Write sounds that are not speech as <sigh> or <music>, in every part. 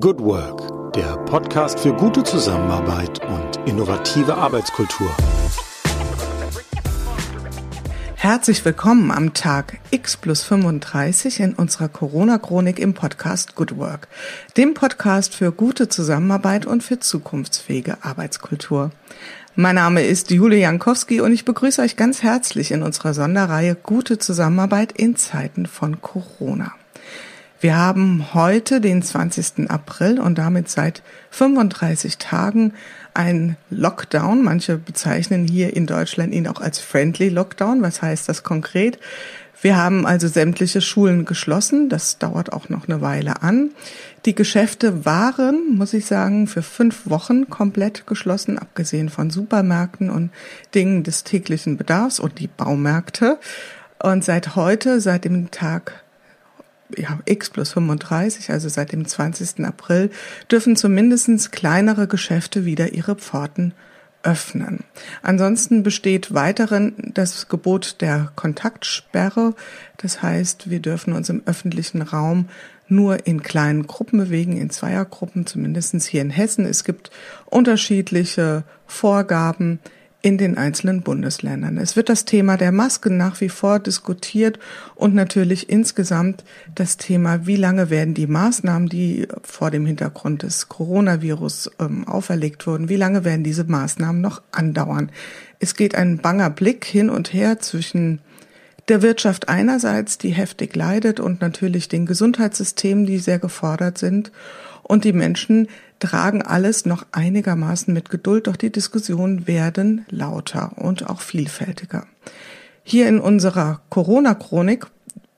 Good Work, der Podcast für gute Zusammenarbeit und innovative Arbeitskultur. Herzlich willkommen am Tag X plus 35 in unserer Corona-Chronik im Podcast Good Work, dem Podcast für gute Zusammenarbeit und für zukunftsfähige Arbeitskultur. Mein Name ist Julia Jankowski und ich begrüße euch ganz herzlich in unserer Sonderreihe Gute Zusammenarbeit in Zeiten von Corona. Wir haben heute den 20. April und damit seit 35 Tagen ein Lockdown. Manche bezeichnen hier in Deutschland ihn auch als Friendly Lockdown. Was heißt das konkret? Wir haben also sämtliche Schulen geschlossen. Das dauert auch noch eine Weile an. Die Geschäfte waren, muss ich sagen, für fünf Wochen komplett geschlossen, abgesehen von Supermärkten und Dingen des täglichen Bedarfs und die Baumärkte. Und seit heute, seit dem Tag ja, X plus 35, also seit dem 20. April, dürfen zumindest kleinere Geschäfte wieder ihre Pforten öffnen. Ansonsten besteht weiterhin das Gebot der Kontaktsperre. Das heißt, wir dürfen uns im öffentlichen Raum nur in kleinen Gruppen bewegen, in Zweiergruppen, zumindestens hier in Hessen. Es gibt unterschiedliche Vorgaben, in den einzelnen Bundesländern. Es wird das Thema der Masken nach wie vor diskutiert und natürlich insgesamt das Thema, wie lange werden die Maßnahmen, die vor dem Hintergrund des Coronavirus ähm, auferlegt wurden, wie lange werden diese Maßnahmen noch andauern. Es geht ein banger Blick hin und her zwischen der Wirtschaft einerseits, die heftig leidet und natürlich den Gesundheitssystemen, die sehr gefordert sind und die Menschen tragen alles noch einigermaßen mit Geduld, doch die Diskussionen werden lauter und auch vielfältiger. Hier in unserer Corona-Chronik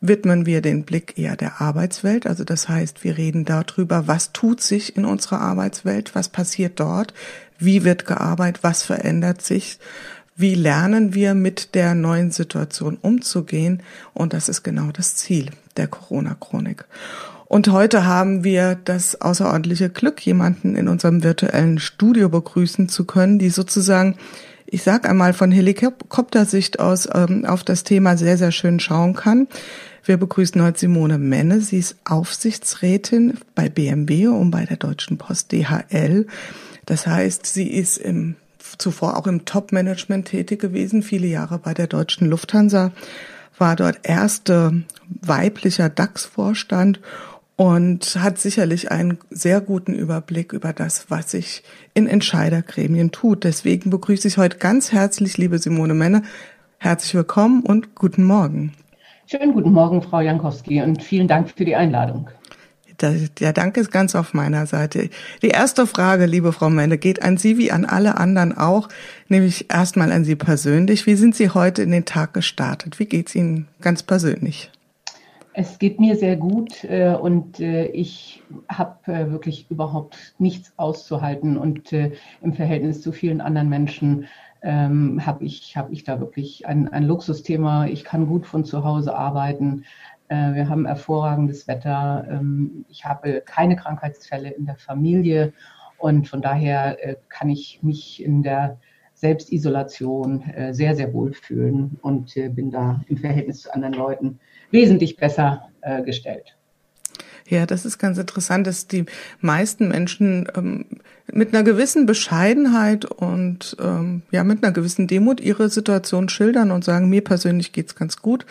widmen wir den Blick eher der Arbeitswelt. Also das heißt, wir reden darüber, was tut sich in unserer Arbeitswelt, was passiert dort, wie wird gearbeitet, was verändert sich, wie lernen wir mit der neuen Situation umzugehen. Und das ist genau das Ziel der Corona-Chronik. Und heute haben wir das außerordentliche Glück, jemanden in unserem virtuellen Studio begrüßen zu können, die sozusagen, ich sag einmal von Helikoptersicht aus ähm, auf das Thema sehr, sehr schön schauen kann. Wir begrüßen heute Simone Menne. Sie ist Aufsichtsrätin bei BMW und bei der Deutschen Post DHL. Das heißt, sie ist im, zuvor auch im Top-Management tätig gewesen, viele Jahre bei der Deutschen Lufthansa, war dort erste weiblicher DAX-Vorstand und hat sicherlich einen sehr guten Überblick über das, was sich in Entscheidergremien tut. Deswegen begrüße ich heute ganz herzlich, liebe Simone Menne. Herzlich willkommen und guten Morgen. Schönen guten Morgen, Frau Jankowski, und vielen Dank für die Einladung. Der Dank ist ganz auf meiner Seite. Die erste Frage, liebe Frau Menne, geht an Sie wie an alle anderen auch, nämlich erstmal an Sie persönlich. Wie sind Sie heute in den Tag gestartet? Wie geht's Ihnen ganz persönlich? Es geht mir sehr gut äh, und äh, ich habe äh, wirklich überhaupt nichts auszuhalten und äh, im Verhältnis zu vielen anderen Menschen ähm, habe ich, hab ich da wirklich ein, ein Luxusthema. Ich kann gut von zu Hause arbeiten. Äh, wir haben hervorragendes Wetter. Ähm, ich habe keine Krankheitsfälle in der Familie und von daher äh, kann ich mich in der Selbstisolation sehr, sehr wohl fühlen und bin da im Verhältnis zu anderen Leuten wesentlich besser äh, gestellt. Ja, das ist ganz interessant, dass die meisten Menschen ähm, mit einer gewissen Bescheidenheit und ähm, ja mit einer gewissen Demut ihre Situation schildern und sagen, mir persönlich geht's ganz gut.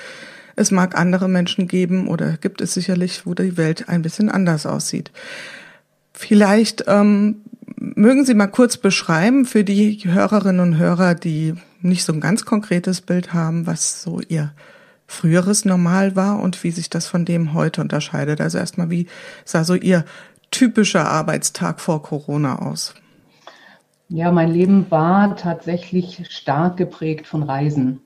Es mag andere Menschen geben oder gibt es sicherlich, wo die Welt ein bisschen anders aussieht. Vielleicht ähm, mögen Sie mal kurz beschreiben für die Hörerinnen und Hörer, die nicht so ein ganz konkretes Bild haben, was so Ihr früheres Normal war und wie sich das von dem heute unterscheidet. Also erstmal, wie sah so Ihr typischer Arbeitstag vor Corona aus? Ja, mein Leben war tatsächlich stark geprägt von Reisen.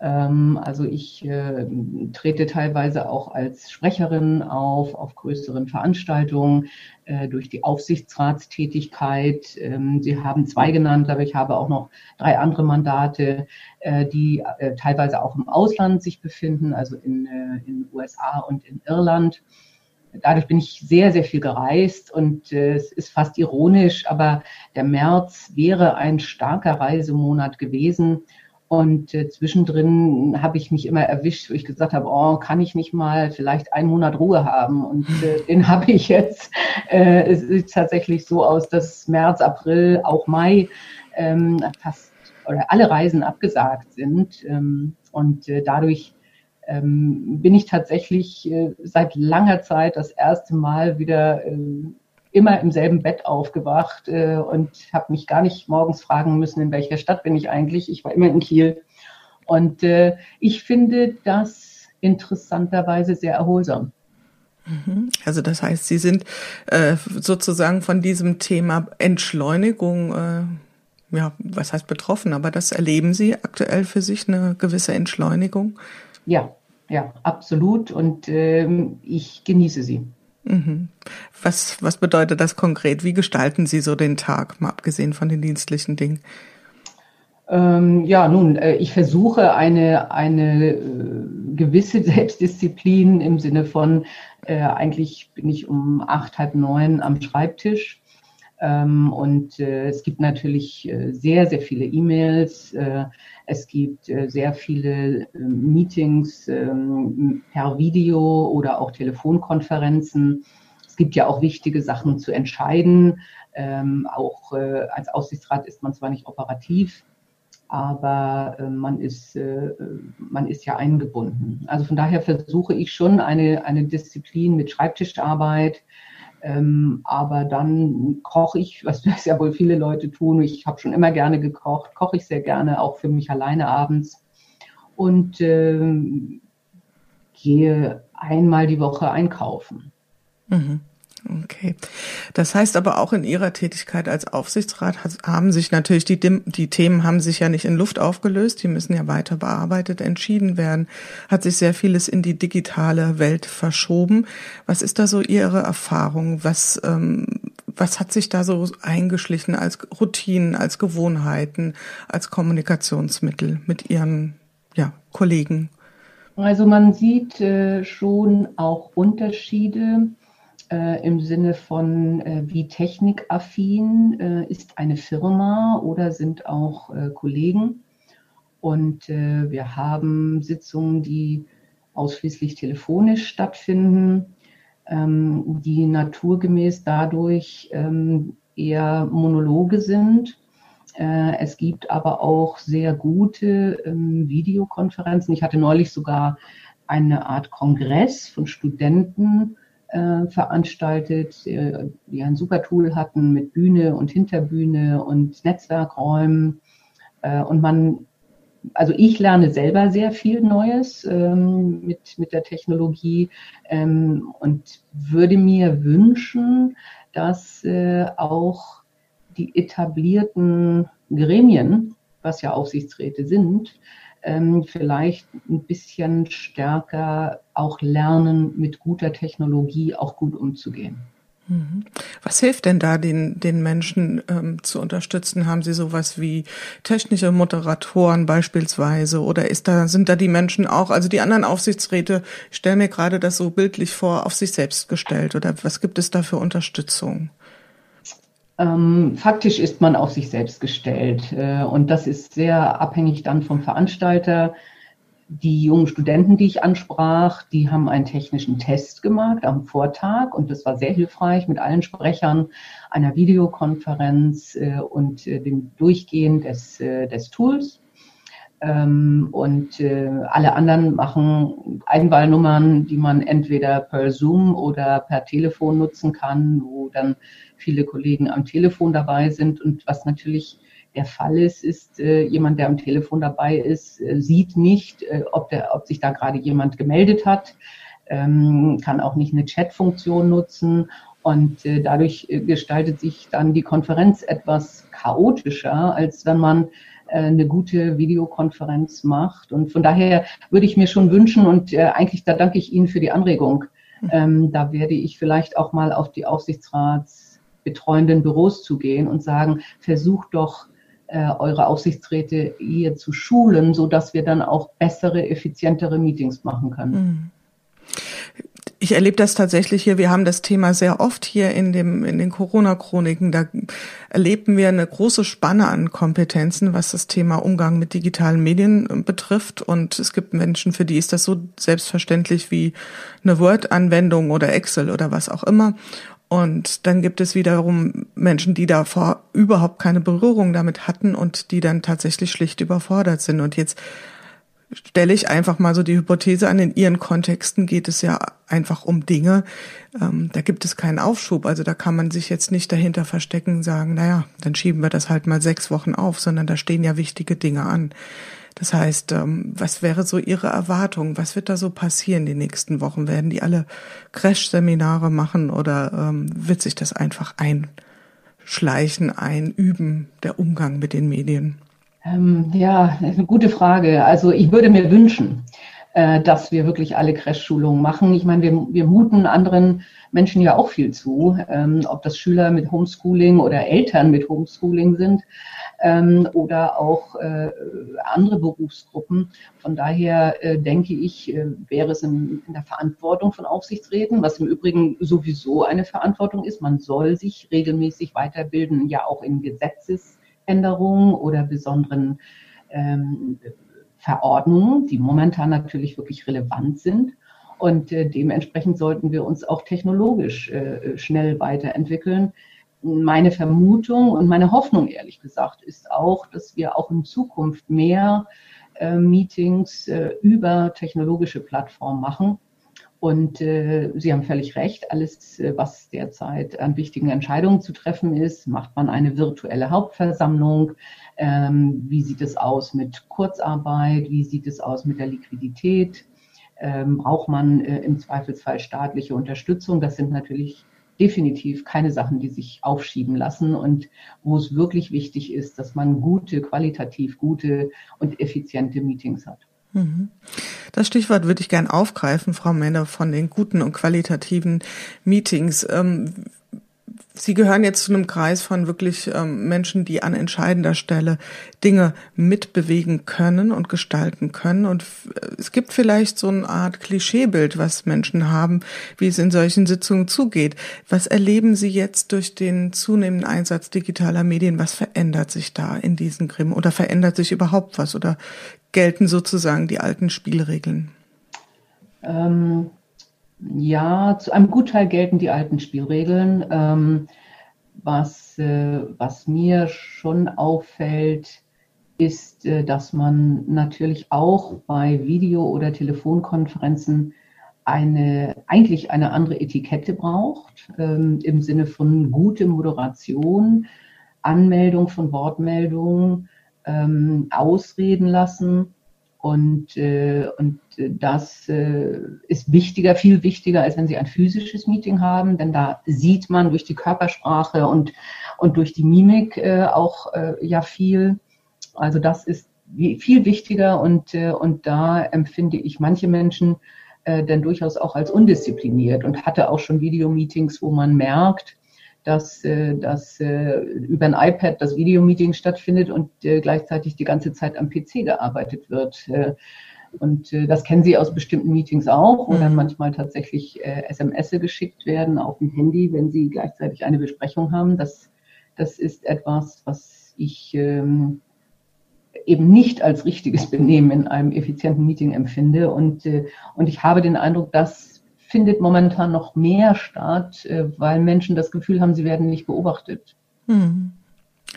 Ähm, also ich äh, trete teilweise auch als Sprecherin auf, auf größeren Veranstaltungen äh, durch die Aufsichtsratstätigkeit. Ähm, Sie haben zwei genannt, aber ich habe auch noch drei andere Mandate, die teilweise auch im Ausland sich befinden, also in den USA und in Irland dadurch bin ich sehr, sehr viel gereist und äh, es ist fast ironisch, aber der März wäre ein starker Reisemonat gewesen. Und äh, zwischendrin habe ich mich immer erwischt, wo ich gesagt habe, oh, kann ich nicht mal vielleicht einen Monat Ruhe haben? Und äh, <laughs> den habe ich jetzt. Äh, es sieht tatsächlich so aus, dass März, April, auch Mai ähm, fast oder alle Reisen abgesagt sind. Ähm, und äh, dadurch ähm, bin ich tatsächlich äh, seit langer Zeit das erste Mal wieder äh, immer im selben Bett aufgewacht und habe mich gar nicht morgens fragen müssen, in welcher Stadt bin ich eigentlich. Ich war immer in Kiel. Und ich finde das interessanterweise sehr erholsam. Mhm. Also das heißt, Sie sind äh, sozusagen von diesem Thema Entschleunigung, ja, was heißt betroffen, aber das erleben Sie aktuell für sich eine gewisse Entschleunigung? Ja, ja, absolut. Und ähm, ich genieße sie. Mhm. Was, was bedeutet das konkret? Wie gestalten Sie so den Tag, mal abgesehen von den dienstlichen Dingen? Ähm, ja, nun, äh, ich versuche eine, eine äh, gewisse <laughs> Selbstdisziplin im Sinne von, äh, eigentlich bin ich um acht, halb neun am Schreibtisch. Ähm, und äh, es gibt natürlich äh, sehr, sehr viele E-Mails. Äh, es gibt sehr viele äh, Meetings ähm, per Video oder auch Telefonkonferenzen. Es gibt ja auch wichtige Sachen zu entscheiden. Ähm, auch als Aussichtsrat ist man zwar nicht operativ, aber man ist, man ist ja eingebunden. Also von daher versuche ich schon eine, eine Disziplin mit Schreibtischarbeit, ähm, aber dann koche ich, was <laughs> das ja wohl viele Leute tun. Ich habe schon immer gerne gekocht, koche ich sehr gerne, auch für mich alleine abends. Und ähm, gehe einmal die Woche einkaufen. Mhm. Okay. Das heißt aber auch in Ihrer Tätigkeit als Aufsichtsrat haben sich natürlich die, die Themen haben sich ja nicht in Luft aufgelöst, die müssen ja weiter bearbeitet, entschieden werden. Hat sich sehr vieles in die digitale Welt verschoben. Was ist da so Ihre Erfahrung? Was, ähm, was hat sich da so eingeschlichen als Routinen, als Gewohnheiten, als Kommunikationsmittel mit Ihren ja, Kollegen? Also man sieht äh, schon auch Unterschiede äh, im Sinne von, äh, wie technikaffin äh, ist eine Firma oder sind auch äh, Kollegen. Und äh, wir haben Sitzungen, die ausschließlich telefonisch stattfinden, ähm, die naturgemäß dadurch ähm, eher Monologe sind. Äh, es gibt aber auch sehr gute ähm, Videokonferenzen. Ich hatte neulich sogar eine Art Kongress von Studenten, äh, veranstaltet, äh, die ein super Tool hatten mit Bühne und Hinterbühne und Netzwerkräumen. Äh, und man, also ich lerne selber sehr viel Neues ähm, mit, mit der Technologie ähm, und würde mir wünschen, dass äh, auch die etablierten Gremien, was ja Aufsichtsräte sind, ähm, vielleicht ein bisschen stärker auch lernen, mit guter Technologie auch gut umzugehen. Mhm. Was hilft denn da den, den Menschen ähm, zu unterstützen? Haben Sie sowas wie technische Moderatoren beispielsweise? Oder ist da, sind da die Menschen auch, also die anderen Aufsichtsräte, ich stelle mir gerade das so bildlich vor, auf sich selbst gestellt? Oder was gibt es da für Unterstützung? Ähm, faktisch ist man auf sich selbst gestellt äh, und das ist sehr abhängig dann vom Veranstalter. Die jungen Studenten, die ich ansprach, die haben einen technischen Test gemacht am Vortag und das war sehr hilfreich mit allen Sprechern einer Videokonferenz äh, und äh, dem Durchgehen des, äh, des Tools. Ähm, und äh, alle anderen machen Einwahlnummern, die man entweder per Zoom oder per Telefon nutzen kann, wo dann viele Kollegen am Telefon dabei sind. Und was natürlich der Fall ist, ist, äh, jemand, der am Telefon dabei ist, äh, sieht nicht, äh, ob, der, ob sich da gerade jemand gemeldet hat, ähm, kann auch nicht eine Chat-Funktion nutzen. Und äh, dadurch äh, gestaltet sich dann die Konferenz etwas chaotischer, als wenn man äh, eine gute Videokonferenz macht. Und von daher würde ich mir schon wünschen, und äh, eigentlich da danke ich Ihnen für die Anregung, ähm, da werde ich vielleicht auch mal auf die Aufsichtsrats betreuenden Büros zu gehen und sagen, versucht doch äh, eure Aufsichtsräte hier zu schulen, so dass wir dann auch bessere, effizientere Meetings machen können. Hm. ich erlebe das tatsächlich hier. Wir haben das Thema sehr oft hier in dem in den Corona-Chroniken. Da erleben wir eine große Spanne an Kompetenzen, was das Thema Umgang mit digitalen Medien betrifft. Und es gibt Menschen, für die ist das so selbstverständlich wie eine Word-Anwendung oder Excel oder was auch immer. Und dann gibt es wiederum Menschen, die davor überhaupt keine Berührung damit hatten und die dann tatsächlich schlicht überfordert sind. Und jetzt stelle ich einfach mal so die Hypothese an, in ihren Kontexten geht es ja einfach um Dinge, ähm, da gibt es keinen Aufschub. Also da kann man sich jetzt nicht dahinter verstecken und sagen, naja, dann schieben wir das halt mal sechs Wochen auf, sondern da stehen ja wichtige Dinge an. Das heißt, ähm, was wäre so Ihre Erwartung? Was wird da so passieren die nächsten Wochen? Werden die alle Crash-Seminare machen oder ähm, wird sich das einfach einschleichen, einüben, der Umgang mit den Medien? Ähm, ja, eine gute Frage. Also ich würde mir wünschen, äh, dass wir wirklich alle Crash-Schulungen machen. Ich meine, wir, wir muten anderen Menschen ja auch viel zu, ähm, ob das Schüler mit Homeschooling oder Eltern mit Homeschooling sind ähm, oder auch äh, andere Berufsgruppen. Von daher äh, denke ich, äh, wäre es in, in, der Verantwortung von Aufsichtsräten, was im Übrigen sowieso eine Verantwortung ist. Man soll sich regelmäßig weiterbilden, ja auch in Gesetzes Änderungen oder besonderen ähm, Verordnungen, die momentan natürlich wirklich relevant sind. Und äh, dementsprechend sollten wir uns auch technologisch äh, schnell weiterentwickeln. Meine Vermutung und meine Hoffnung, ehrlich gesagt, ist auch, dass wir auch in Zukunft mehr äh, Meetings äh, über technologische Plattformen machen und äh, Sie haben völlig recht, alles, äh, was derzeit an wichtigen Entscheidungen zu treffen ist, macht man eine virtuelle Hauptversammlung. Ähm, wie sieht es aus mit Kurzarbeit? Wie sieht es aus mit der Liquidität? Ähm, braucht man äh, im Zweifelsfall staatliche Unterstützung? Das sind natürlich definitiv keine Sachen, die sich aufschieben lassen und wo es wirklich wichtig ist, dass man gute, qualitativ gute und effiziente Meetings hat. Mhm. Das Stichwort würde ich gern aufgreifen, Frau Männer, von den guten und qualitativen Meetings. Sie gehören jetzt zu einem Kreis von wirklich ähm, Menschen, die an entscheidender Stelle Dinge mitbewegen können und gestalten können. Und es gibt vielleicht so eine Art Klischeebild, was Menschen haben, wie es in solchen Sitzungen zugeht. Was erleben Sie jetzt durch den zunehmenden Einsatz digitaler Medien? Was verändert sich da in diesen Grimm? Oder verändert sich überhaupt was? Oder gelten sozusagen die alten Spielregeln? Ähm ja, zu einem Gutteil gelten die alten Spielregeln. Ähm, was, äh, was mir schon auffällt, ist, äh, dass man natürlich auch bei Video- oder Telefonkonferenzen eine, eigentlich eine andere Etikette braucht, ähm, im Sinne von gute Moderation, Anmeldung von Wortmeldungen, ähm, ausreden lassen und, äh, und das äh, ist wichtiger, viel wichtiger, als wenn Sie ein physisches Meeting haben, denn da sieht man durch die Körpersprache und, und durch die Mimik äh, auch äh, ja viel. Also das ist viel wichtiger und, äh, und da empfinde ich manche Menschen äh, dann durchaus auch als undiszipliniert und hatte auch schon Videomeetings, wo man merkt, dass, äh, dass äh, über ein iPad das Videomeeting stattfindet und äh, gleichzeitig die ganze Zeit am PC gearbeitet wird. Und das kennen Sie aus bestimmten Meetings auch, wo dann mhm. manchmal tatsächlich SMS geschickt werden auf dem Handy, wenn Sie gleichzeitig eine Besprechung haben. Das, das ist etwas, was ich ähm, eben nicht als richtiges <laughs> Benehmen in einem effizienten Meeting empfinde. Und, und ich habe den Eindruck, dass findet momentan noch mehr statt, äh, weil Menschen das Gefühl haben, sie werden nicht beobachtet. Hm.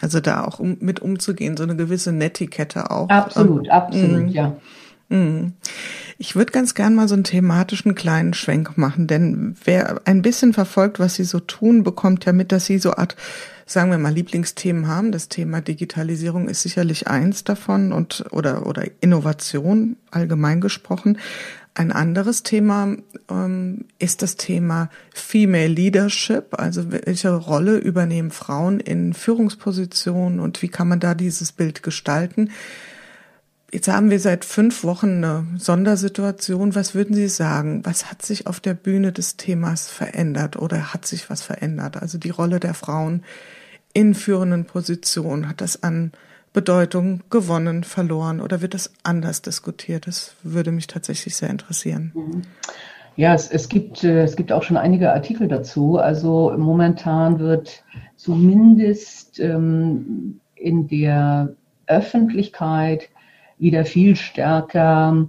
Also da auch um, mit umzugehen, so eine gewisse Netiquette auch. Absolut, ähm, absolut, mh. ja. Hm. Ich würde ganz gern mal so einen thematischen kleinen Schwenk machen, denn wer ein bisschen verfolgt, was Sie so tun, bekommt ja mit, dass Sie so Art, sagen wir mal, Lieblingsthemen haben. Das Thema Digitalisierung ist sicherlich eins davon und oder oder Innovation allgemein gesprochen. Ein anderes Thema ähm, ist das Thema Female Leadership, also welche Rolle übernehmen Frauen in Führungspositionen und wie kann man da dieses Bild gestalten. Jetzt haben wir seit fünf Wochen eine Sondersituation. Was würden Sie sagen? Was hat sich auf der Bühne des Themas verändert oder hat sich was verändert? Also die Rolle der Frauen in führenden Positionen. Hat das an Bedeutung gewonnen, verloren oder wird das anders diskutiert? Das würde mich tatsächlich sehr interessieren. Mhm. Ja, es, es, gibt, äh, es gibt auch schon einige Artikel dazu. Also momentan wird zumindest ähm, in der Öffentlichkeit wieder viel stärker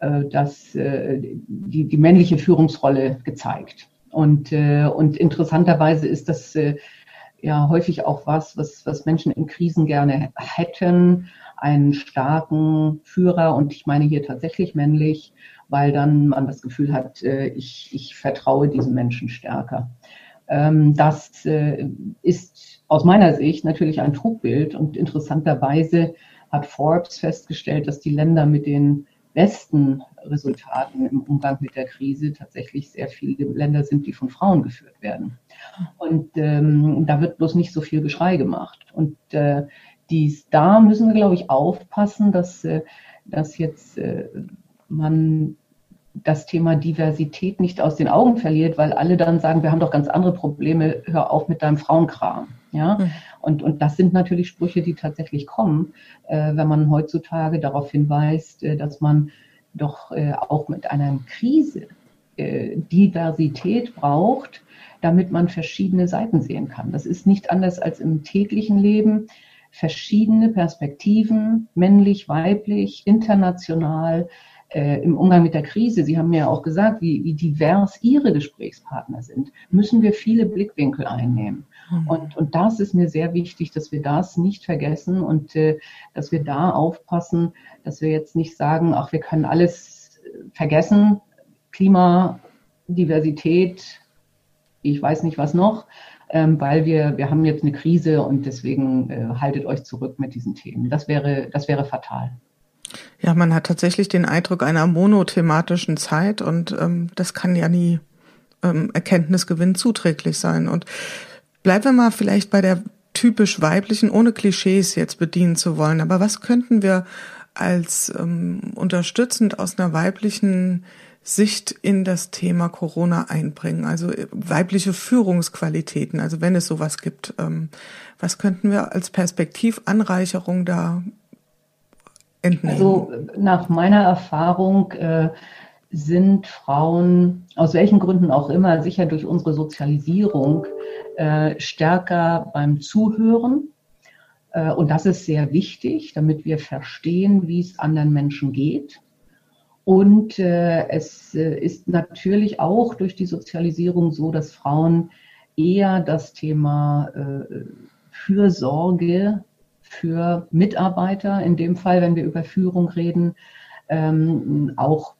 äh, das, äh, die, die männliche Führungsrolle gezeigt. Und, äh, und interessanterweise ist das äh, ja häufig auch was, was, was Menschen in Krisen gerne hätten, einen starken Führer und ich meine hier tatsächlich männlich, weil dann man das Gefühl hat, äh, ich, ich vertraue diesen Menschen stärker. Ähm, das äh, ist aus meiner Sicht natürlich ein Trugbild und interessanterweise hat Forbes festgestellt, dass die Länder mit den besten Resultaten im Umgang mit der Krise tatsächlich sehr viele Länder sind, die von Frauen geführt werden. Und ähm, da wird bloß nicht so viel Geschrei gemacht. Und äh, dies, da müssen wir, glaube ich, aufpassen, dass, äh, dass jetzt äh, man das Thema Diversität nicht aus den Augen verliert, weil alle dann sagen, wir haben doch ganz andere Probleme, hör auf mit deinem Frauenkram. Ja? Mhm. Und, und das sind natürlich Sprüche, die tatsächlich kommen, äh, wenn man heutzutage darauf hinweist, äh, dass man doch äh, auch mit einer Krise äh, Diversität braucht, damit man verschiedene Seiten sehen kann. Das ist nicht anders als im täglichen Leben. Verschiedene Perspektiven, männlich, weiblich, international, äh, im Umgang mit der Krise, Sie haben ja auch gesagt, wie, wie divers Ihre Gesprächspartner sind, müssen wir viele Blickwinkel einnehmen. Mhm. Und, und das ist mir sehr wichtig, dass wir das nicht vergessen und äh, dass wir da aufpassen, dass wir jetzt nicht sagen, ach, wir können alles vergessen, Klima, Diversität, ich weiß nicht was noch, ähm, weil wir, wir haben jetzt eine Krise und deswegen äh, haltet euch zurück mit diesen Themen. Das wäre, das wäre fatal. Ja, man hat tatsächlich den Eindruck einer monothematischen Zeit und ähm, das kann ja nie ähm, Erkenntnisgewinn zuträglich sein. Und bleiben wir mal vielleicht bei der typisch weiblichen, ohne Klischees jetzt bedienen zu wollen. Aber was könnten wir als ähm, unterstützend aus einer weiblichen Sicht in das Thema Corona einbringen? Also äh, weibliche Führungsqualitäten, also wenn es sowas gibt. Ähm, was könnten wir als Perspektivanreicherung da entnehmen? Also nach meiner Erfahrung äh, sind Frauen aus welchen Gründen auch immer, sicher durch unsere Sozialisierung, äh, stärker beim Zuhören. Äh, und das ist sehr wichtig, damit wir verstehen, wie es anderen Menschen geht. Und äh, es äh, ist natürlich auch durch die Sozialisierung so, dass Frauen eher das Thema äh, Fürsorge für Mitarbeiter, in dem Fall, wenn wir über Führung reden, ähm, auch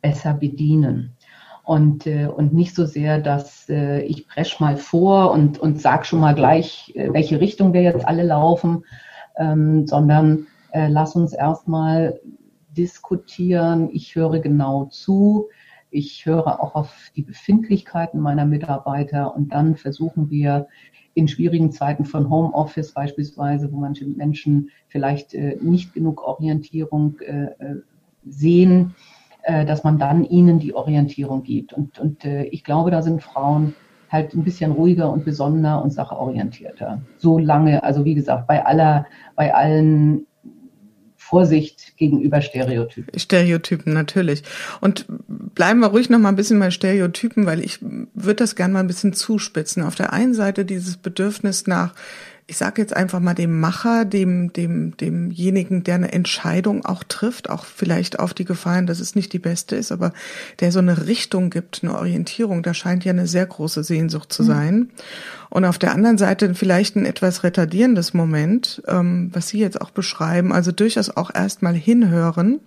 besser bedienen. Und, äh, und nicht so sehr, dass äh, ich presch mal vor und, und sag schon mal gleich, äh, welche Richtung wir jetzt alle laufen, ähm, sondern äh, lass uns erstmal diskutieren. Ich höre genau zu. Ich höre auch auf die Befindlichkeiten meiner Mitarbeiter und dann versuchen wir in schwierigen Zeiten von Homeoffice beispielsweise, wo manche Menschen vielleicht äh, nicht genug Orientierung äh, äh sehen, dass man dann ihnen die Orientierung gibt. Und, und äh, ich glaube, da sind Frauen halt ein bisschen ruhiger und besonderer und sachorientierter. So lange, also wie gesagt, bei aller, bei allen Vorsicht gegenüber Stereotypen. Stereotypen, natürlich. Und bleiben wir ruhig noch mal ein bisschen bei Stereotypen, weil ich würde das gerne mal ein bisschen zuspitzen. Auf der einen Seite dieses Bedürfnis nach ich sage jetzt einfach mal dem Macher, dem, dem, demjenigen, der eine Entscheidung auch trifft, auch vielleicht auf die Gefallen, dass es nicht die beste ist, aber der so eine Richtung gibt, eine Orientierung, da scheint ja eine sehr große Sehnsucht zu mhm. sein. Mhm. Und auf der anderen Seite vielleicht ein etwas retardierendes Moment, ähm, was Sie jetzt auch beschreiben, also durchaus auch erstmal hinhören,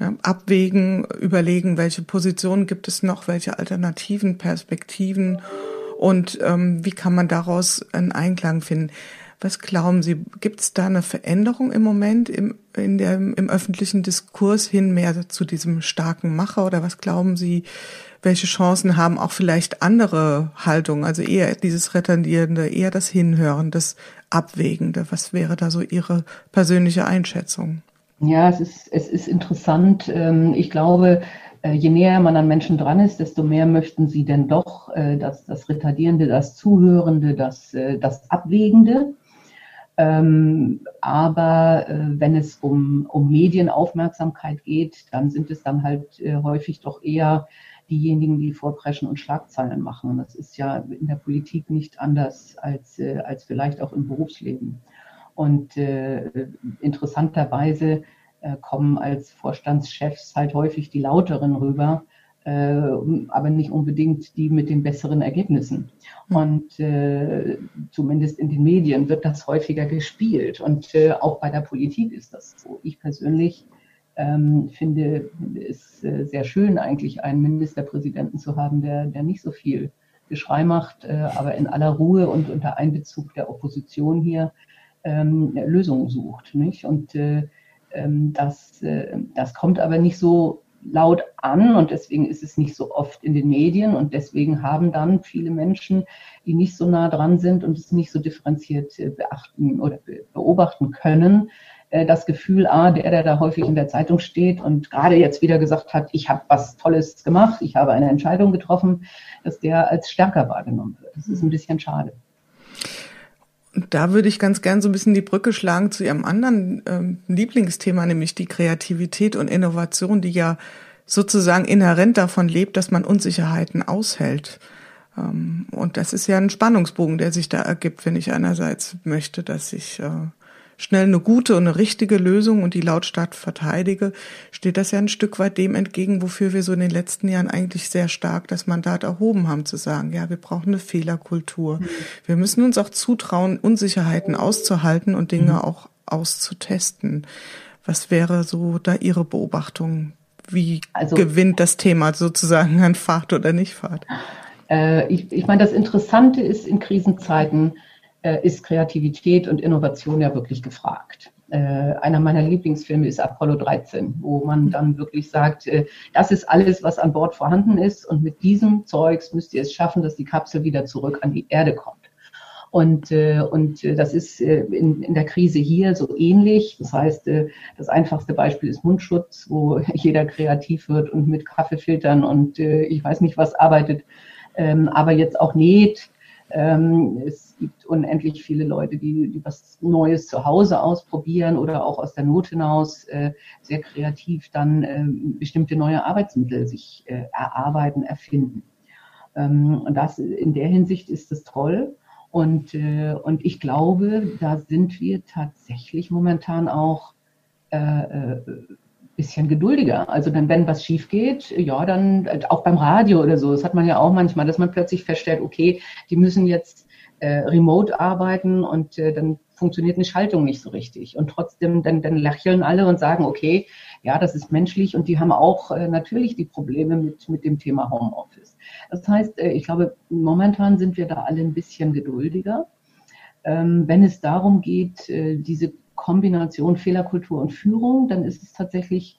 ja, abwägen, überlegen, welche Positionen gibt es noch, welche alternativen Perspektiven und ähm, wie kann man daraus einen Einklang finden. Was glauben Sie, gibt es da eine Veränderung im Moment im, in der, im öffentlichen Diskurs hin mehr zu diesem starken Macher oder was glauben Sie, welche Chancen haben auch vielleicht andere Haltungen, also eher dieses Retardierende, eher das Hinhören, das Abwägende? Was wäre da so Ihre persönliche Einschätzung? Ja, es ist, es ist interessant. Ähm, ich glaube, je näher man an Menschen dran ist, desto mehr möchten sie denn doch äh, das, das Retardierende, das Zuhörende, das, äh, das Abwägende. Ähm, aber äh, wenn es um, um Medienaufmerksamkeit geht, dann sind es dann halt äh, häufig doch eher diejenigen, die vorpreschen und Schlagzeilen machen. Das ist ja in der Politik nicht anders als, äh, als vielleicht auch im Berufsleben. Und äh, interessanterweise äh, kommen als Vorstandschefs halt häufig die lauteren rüber, äh, aber nicht unbedingt die mit den besseren Ergebnissen. Hm. Und äh, zumindest in den Medien wird das häufiger gespielt. Und äh, auch bei der Politik ist das so. Ich persönlich ähm, finde es äh, sehr schön, eigentlich einen Ministerpräsidenten zu haben, der, der nicht so viel Geschrei macht, äh, aber in aller Ruhe und unter Einbezug der Opposition hier ähm, Lösungen sucht. Nicht? Und äh, das, äh, das kommt aber nicht so laut an und deswegen ist es nicht so oft in den Medien und deswegen haben dann viele Menschen, die nicht so nah dran sind und es nicht so differenziert äh, beachten oder beobachten können, äh, das Gefühl, ah, der, der da häufig in der Zeitung steht und gerade jetzt wieder gesagt hat, ich habe was Tolles gemacht, ich habe eine Entscheidung getroffen, dass der als stärker wahrgenommen wird. Das ist ein bisschen schade. Da würde ich ganz gern so ein bisschen die Brücke schlagen zu Ihrem anderen ähm, Lieblingsthema, nämlich die Kreativität und Innovation, die ja sozusagen inhärent davon lebt, dass man Unsicherheiten aushält. Ähm, und das ist ja ein Spannungsbogen, der sich da ergibt, wenn ich einerseits möchte, dass ich äh, schnell eine gute und eine richtige Lösung und die lautstark verteidige, steht das ja ein Stück weit dem entgegen, wofür wir so in den letzten Jahren eigentlich sehr stark das Mandat erhoben haben, zu sagen, ja, wir brauchen eine Fehlerkultur. Mhm. Wir müssen uns auch zutrauen, Unsicherheiten auszuhalten und Dinge mhm. auch auszutesten. Was wäre so da Ihre Beobachtung? Wie also, gewinnt das Thema sozusagen an Fahrt oder nicht Fahrt? Äh, ich, ich meine, das Interessante ist in Krisenzeiten, ist Kreativität und Innovation ja wirklich gefragt. Äh, einer meiner Lieblingsfilme ist Apollo 13, wo man dann wirklich sagt, äh, das ist alles, was an Bord vorhanden ist und mit diesem Zeugs müsst ihr es schaffen, dass die Kapsel wieder zurück an die Erde kommt. Und, äh, und äh, das ist äh, in, in der Krise hier so ähnlich. Das heißt, äh, das einfachste Beispiel ist Mundschutz, wo <laughs> jeder kreativ wird und mit Kaffeefiltern und äh, ich weiß nicht was arbeitet, ähm, aber jetzt auch näht. Ähm, es gibt unendlich viele Leute, die, die was Neues zu Hause ausprobieren oder auch aus der Not hinaus äh, sehr kreativ dann äh, bestimmte neue Arbeitsmittel sich äh, erarbeiten, erfinden. Ähm, und das in der Hinsicht ist es toll. Und, äh, und ich glaube, da sind wir tatsächlich momentan auch äh, äh, bisschen geduldiger. Also dann, wenn was schief geht, ja, dann auch beim Radio oder so, das hat man ja auch manchmal, dass man plötzlich feststellt, okay, die müssen jetzt äh, remote arbeiten und äh, dann funktioniert eine Schaltung nicht so richtig. Und trotzdem, dann, dann lächeln alle und sagen, okay, ja, das ist menschlich und die haben auch äh, natürlich die Probleme mit, mit dem Thema Homeoffice. Das heißt, äh, ich glaube, momentan sind wir da alle ein bisschen geduldiger. Ähm, wenn es darum geht, äh, diese Kombination Fehlerkultur und Führung, dann ist es tatsächlich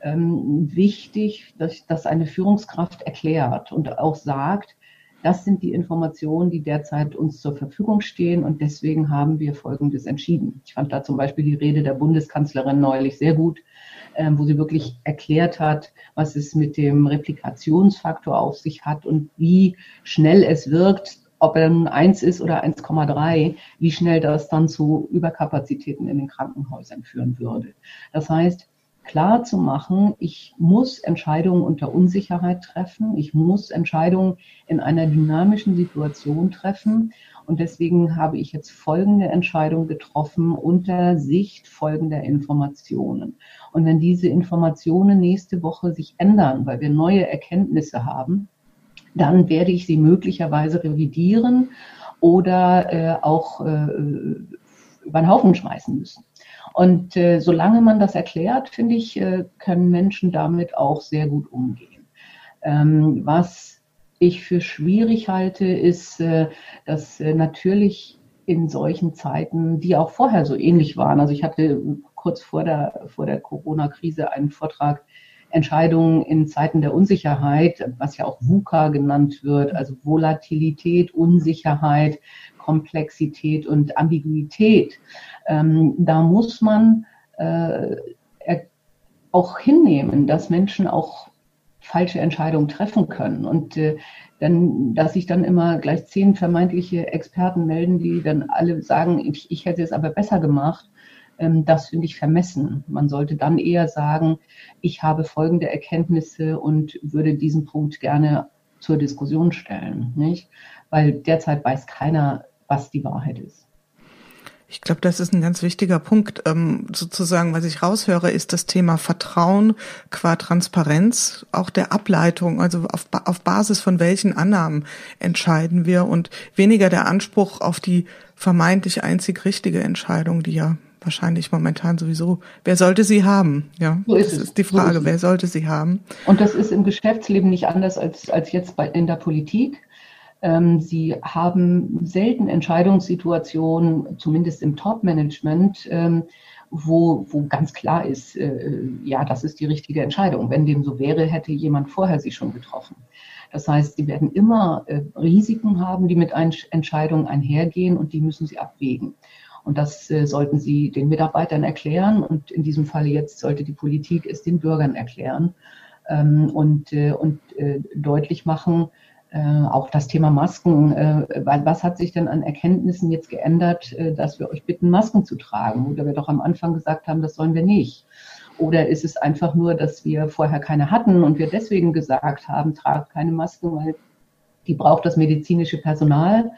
ähm, wichtig, dass, dass eine Führungskraft erklärt und auch sagt, das sind die Informationen, die derzeit uns zur Verfügung stehen und deswegen haben wir Folgendes entschieden. Ich fand da zum Beispiel die Rede der Bundeskanzlerin neulich sehr gut, ähm, wo sie wirklich erklärt hat, was es mit dem Replikationsfaktor auf sich hat und wie schnell es wirkt, ob er nun 1 ist oder 1,3, wie schnell das dann zu Überkapazitäten in den Krankenhäusern führen würde. Das heißt, klar zu machen, ich muss Entscheidungen unter Unsicherheit treffen, ich muss Entscheidungen in einer dynamischen Situation treffen. Und deswegen habe ich jetzt folgende Entscheidung getroffen unter Sicht folgender Informationen. Und wenn diese Informationen nächste Woche sich ändern, weil wir neue Erkenntnisse haben, dann werde ich sie möglicherweise revidieren oder äh, auch äh, über den Haufen schmeißen müssen. Und äh, solange man das erklärt, finde ich, äh, können Menschen damit auch sehr gut umgehen. Ähm, was ich für schwierig halte, ist, äh, dass äh, natürlich in solchen Zeiten, die auch vorher so ähnlich waren. Also ich hatte kurz vor der, vor der Corona-Krise einen Vortrag Entscheidungen in Zeiten der Unsicherheit, was ja auch VUCA genannt wird, also Volatilität, Unsicherheit, Komplexität und Ambiguität. Ähm, da muss man äh, auch hinnehmen, dass Menschen auch falsche Entscheidungen treffen können. Und äh, dann, dass sich dann immer gleich zehn vermeintliche Experten melden, die dann alle sagen, ich, ich hätte es aber besser gemacht, ähm, das finde ich vermessen. Man sollte dann eher sagen, ich habe folgende Erkenntnisse und würde diesen Punkt gerne zur Diskussion stellen, nicht? Weil derzeit weiß keiner, was die Wahrheit ist. Ich glaube, das ist ein ganz wichtiger Punkt. Ähm, sozusagen, was ich raushöre, ist das Thema Vertrauen qua Transparenz, auch der Ableitung, also auf, auf Basis von welchen Annahmen entscheiden wir und weniger der Anspruch auf die vermeintlich einzig richtige Entscheidung, die ja wahrscheinlich momentan sowieso, wer sollte sie haben? Ja, so ist das ist die Frage, so wer sollte sie haben? Und das ist im Geschäftsleben nicht anders als, als jetzt bei, in der Politik. Ähm, sie haben selten Entscheidungssituationen, zumindest im Top-Management, ähm, wo, wo ganz klar ist, äh, ja, das ist die richtige Entscheidung. Wenn dem so wäre, hätte jemand vorher sie schon getroffen. Das heißt, sie werden immer äh, Risiken haben, die mit Entscheidungen einhergehen und die müssen sie abwägen. Und das äh, sollten Sie den Mitarbeitern erklären und in diesem Falle jetzt sollte die Politik es den Bürgern erklären ähm, und, und deutlich machen, äh, auch das Thema Masken. Äh, was hat sich denn an Erkenntnissen jetzt geändert, äh, dass wir euch bitten, Masken zu tragen? Oder wir doch am Anfang gesagt haben, das sollen wir nicht. Oder ist es einfach nur, dass wir vorher keine hatten und wir deswegen gesagt haben, tragt keine Masken, weil die braucht das medizinische Personal.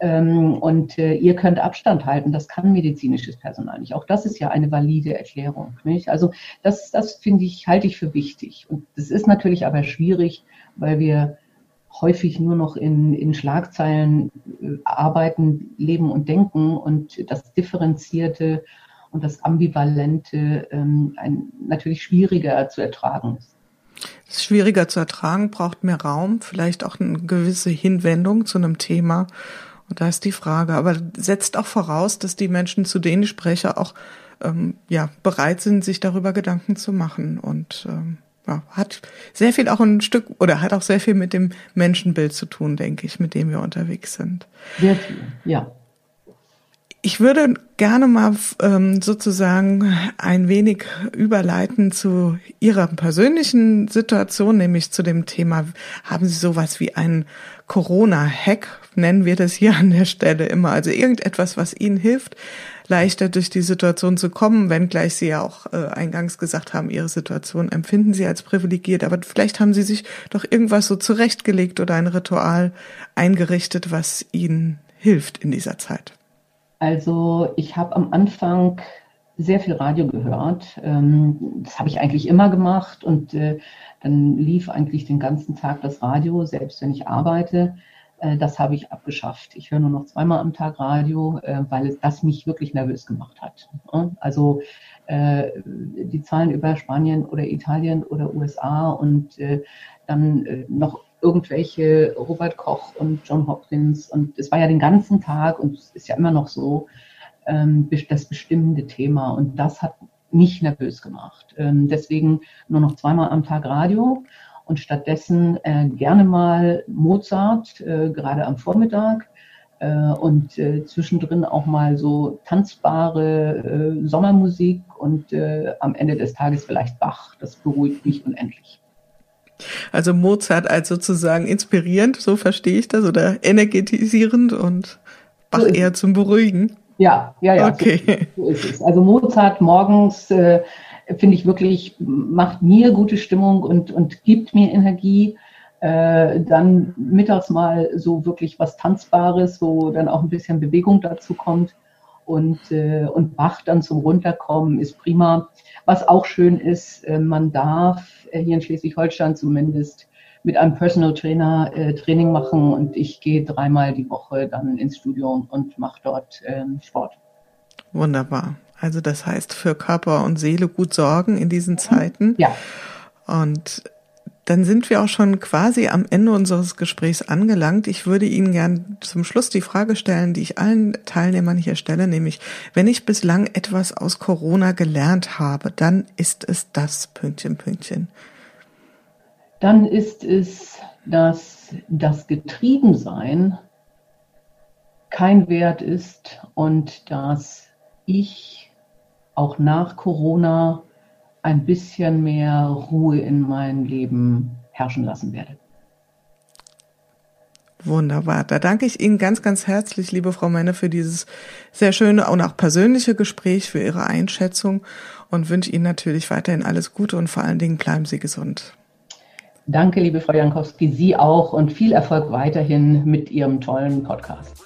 Ähm, und äh, ihr könnt Abstand halten. Das kann medizinisches Personal nicht. Auch das ist ja eine valide Erklärung. Nicht? Also das, das finde ich, halte ich für wichtig. Und das ist natürlich aber schwierig, weil wir häufig nur noch in, in Schlagzeilen äh, arbeiten, leben und denken und das Differenzierte und das Ambivalente ähm, ein, natürlich schwieriger zu ertragen ist. Es ist schwieriger zu ertragen, braucht mehr Raum, vielleicht auch eine gewisse Hinwendung zu einem Thema. Und da ist die Frage, aber setzt auch voraus, dass die Menschen, zu denen ich spreche, auch ähm, ja, bereit sind, sich darüber Gedanken zu machen und ähm, ja, hat sehr viel auch ein Stück oder hat auch sehr viel mit dem Menschenbild zu tun, denke ich, mit dem wir unterwegs sind. Sehr viel, ja. Ich würde gerne mal ähm, sozusagen ein wenig überleiten zu Ihrer persönlichen Situation, nämlich zu dem Thema, haben Sie sowas wie einen Corona-Hack, nennen wir das hier an der Stelle immer, also irgendetwas, was Ihnen hilft, leichter durch die Situation zu kommen, wenngleich Sie ja auch äh, eingangs gesagt haben, Ihre Situation empfinden Sie als privilegiert. Aber vielleicht haben Sie sich doch irgendwas so zurechtgelegt oder ein Ritual eingerichtet, was Ihnen hilft in dieser Zeit. Also ich habe am Anfang sehr viel Radio gehört. Ähm, das habe ich eigentlich immer gemacht und äh, dann lief eigentlich den ganzen Tag das Radio, selbst wenn ich arbeite. Äh, das habe ich abgeschafft. Ich höre nur noch zweimal am Tag Radio, äh, weil das mich wirklich nervös gemacht hat. Also die Zahlen über Spanien oder Italien oder USA und dann noch irgendwelche Robert Koch und John Hopkins und es war ja den ganzen Tag und es ist ja immer noch so ähm, das bestimmende Thema und das hat mich nervös gemacht. Ähm, deswegen nur noch zweimal am Tag Radio und stattdessen äh, gerne mal Mozart, äh, gerade am Vormittag äh, und äh, zwischendrin auch mal so tanzbare äh, Sommermusik und äh, am Ende des Tages vielleicht Bach. Das beruhigt mich unendlich. Also Mozart als sozusagen inspirierend, so verstehe ich das, oder energetisierend und Bach so eher zum Beruhigen. Ja, ja, ja. Okay. So, ist es. Also Mozart morgens äh, finde ich wirklich, macht mir gute Stimmung und, und gibt mir Energie. Äh, dann mittags mal so wirklich was Tanzbares, wo dann auch ein bisschen Bewegung dazu kommt. Und, äh, und Bach dann zum Runterkommen ist prima. Was auch schön ist, äh, man darf äh, hier in Schleswig-Holstein zumindest mit einem Personal Trainer äh, Training machen und ich gehe dreimal die Woche dann ins Studio und mache dort ähm, Sport. Wunderbar. Also das heißt, für Körper und Seele gut sorgen in diesen Zeiten. Ja. Und dann sind wir auch schon quasi am Ende unseres Gesprächs angelangt. Ich würde Ihnen gern zum Schluss die Frage stellen, die ich allen Teilnehmern hier stelle, nämlich, wenn ich bislang etwas aus Corona gelernt habe, dann ist es das Pünktchen, Pünktchen. Dann ist es, dass das Getriebensein kein Wert ist und dass ich auch nach Corona ein bisschen mehr Ruhe in mein Leben herrschen lassen werde. Wunderbar. Da danke ich Ihnen ganz, ganz herzlich, liebe Frau Menne, für dieses sehr schöne und auch persönliche Gespräch, für Ihre Einschätzung und wünsche Ihnen natürlich weiterhin alles Gute und vor allen Dingen bleiben Sie gesund. Danke, liebe Frau Jankowski, Sie auch und viel Erfolg weiterhin mit Ihrem tollen Podcast.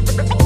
Bye.